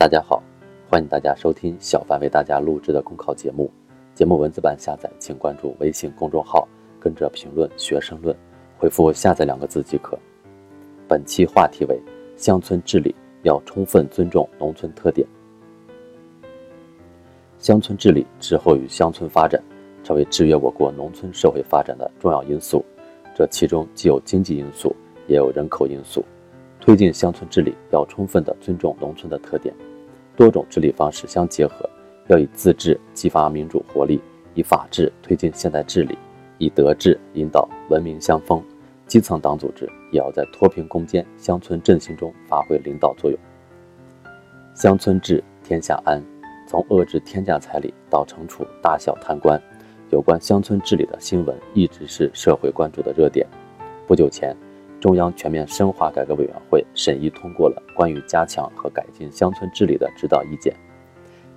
大家好，欢迎大家收听小凡为大家录制的公考节目。节目文字版下载，请关注微信公众号，跟着评论学申论，回复“下载”两个字即可。本期话题为乡村治理要充分尊重农村特点。乡村治理滞后于乡村发展，成为制约我国农村社会发展的重要因素。这其中既有经济因素，也有人口因素。推进乡村治理要充分的尊重农村的特点。多种治理方式相结合，要以自治激发民主活力，以法治推进现代治理，以德治引导文明相风。基层党组织也要在脱贫攻坚、乡村振兴中发挥领导作用。乡村治，天下安。从遏制天价彩礼到惩处大小贪官，有关乡村治理的新闻一直是社会关注的热点。不久前，中央全面深化改革委员会审议通过了关于加强和改进乡村治理的指导意见。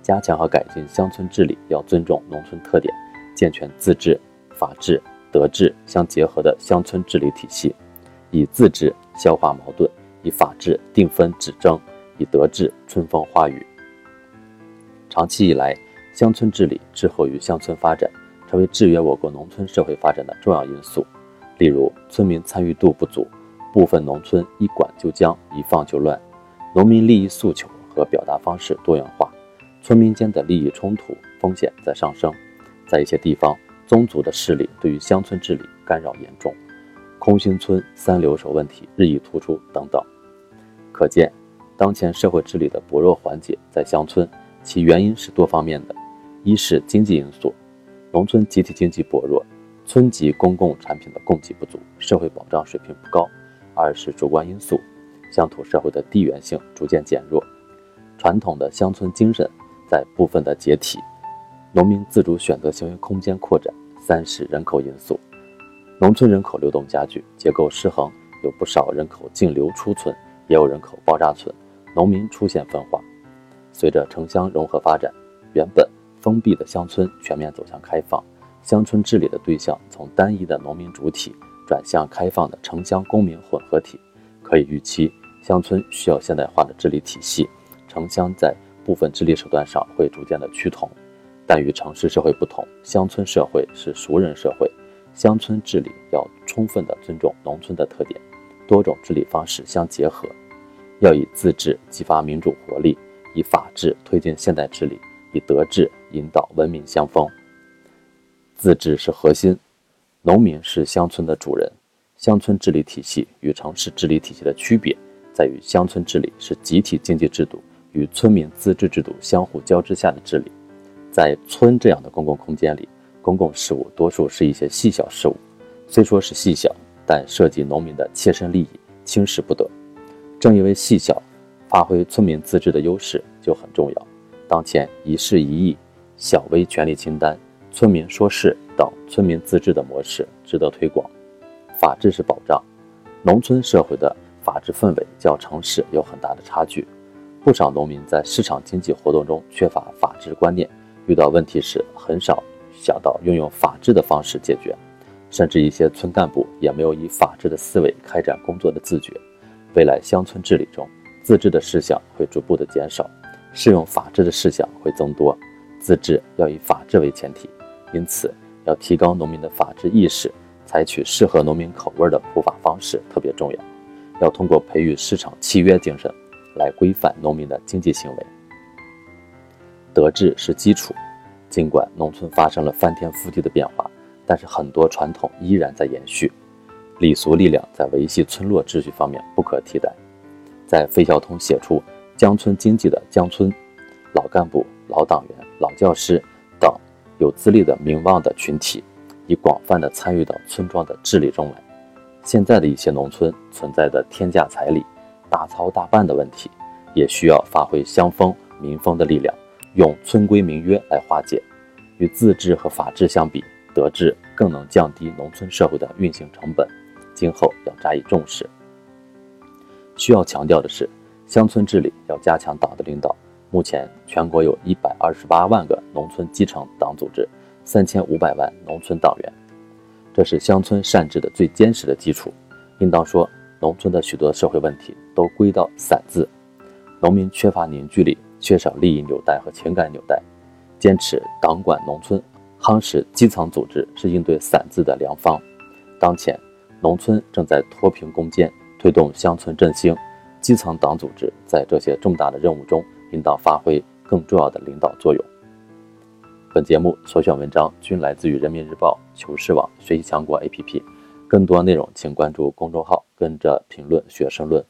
加强和改进乡村治理要尊重农村特点，健全自治、法治、德治相结合的乡村治理体系，以自治消化矛盾，以法治定分止争，以德治春风化雨。长期以来，乡村治理滞后于乡村发展，成为制约我国农村社会发展的重要因素。例如，村民参与度不足，部分农村一管就僵，一放就乱；农民利益诉求和表达方式多元化，村民间的利益冲突风险在上升。在一些地方，宗族的势力对于乡村治理干扰严重，空心村三留守问题日益突出等等。可见，当前社会治理的薄弱环节在乡村，其原因是多方面的：一是经济因素，农村集体经济薄弱。村级公共产品的供给不足，社会保障水平不高；二是主观因素，乡土社会的地缘性逐渐减弱，传统的乡村精神在部分的解体，农民自主选择行为空间扩展；三是人口因素，农村人口流动加剧，结构失衡，有不少人口净流出村，也有人口爆炸村，农民出现分化。随着城乡融合发展，原本封闭的乡村全面走向开放。乡村治理的对象从单一的农民主体转向开放的城乡公民混合体，可以预期，乡村需要现代化的治理体系，城乡在部分治理手段上会逐渐的趋同。但与城市社会不同，乡村社会是熟人社会，乡村治理要充分的尊重农村的特点，多种治理方式相结合，要以自治激发民主活力，以法治推进现代治理，以德治引导文明相风。自治是核心，农民是乡村的主人。乡村治理体系与城市治理体系的区别在于，乡村治理是集体经济制度与村民自治制度相互交织下的治理。在村这样的公共空间里，公共事务多数是一些细小事务，虽说是细小，但涉及农民的切身利益，轻视不得。正因为细小，发挥村民自治的优势就很重要。当前一事一议，小微权力清单。村民说事等村民自治的模式值得推广。法治是保障，农村社会的法治氛围较城市有很大的差距。不少农民在市场经济活动中缺乏法治观念，遇到问题时很少想到运用法治的方式解决，甚至一些村干部也没有以法治的思维开展工作的自觉。未来乡村治理中，自治的事项会逐步的减少，适用法治的事项会增多。自治要以法治为前提。因此，要提高农民的法治意识，采取适合农民口味的普法方式特别重要。要通过培育市场契约精神，来规范农民的经济行为。德治是基础，尽管农村发生了翻天覆地的变化，但是很多传统依然在延续。礼俗力量在维系村落秩序方面不可替代。在费孝通写出江村经济的江村，老干部、老党员、老教师。有资历的名望的群体，已广泛的参与到村庄的治理中来。现在的一些农村存在的天价彩礼、大操大办的问题，也需要发挥乡风民风的力量，用村规民约来化解。与自治和法治相比，德治更能降低农村社会的运行成本，今后要加以重视。需要强调的是，乡村治理要加强党的领导。目前，全国有一百二十八万个农村基层党组织，三千五百万农村党员，这是乡村善治的最坚实的基础。应当说，农村的许多社会问题都归到“散”字，农民缺乏凝聚力，缺少利益纽带和情感纽带，坚持党管农村，夯实基层组织是应对散字的良方。当前，农村正在脱贫攻坚，推动乡村振兴，基层党组织在这些重大的任务中应当发挥更重要的领导作用。本节目所选文章均来自于人民日报、求是网、学习强国 APP，更多内容请关注公众号，跟着评论学申论。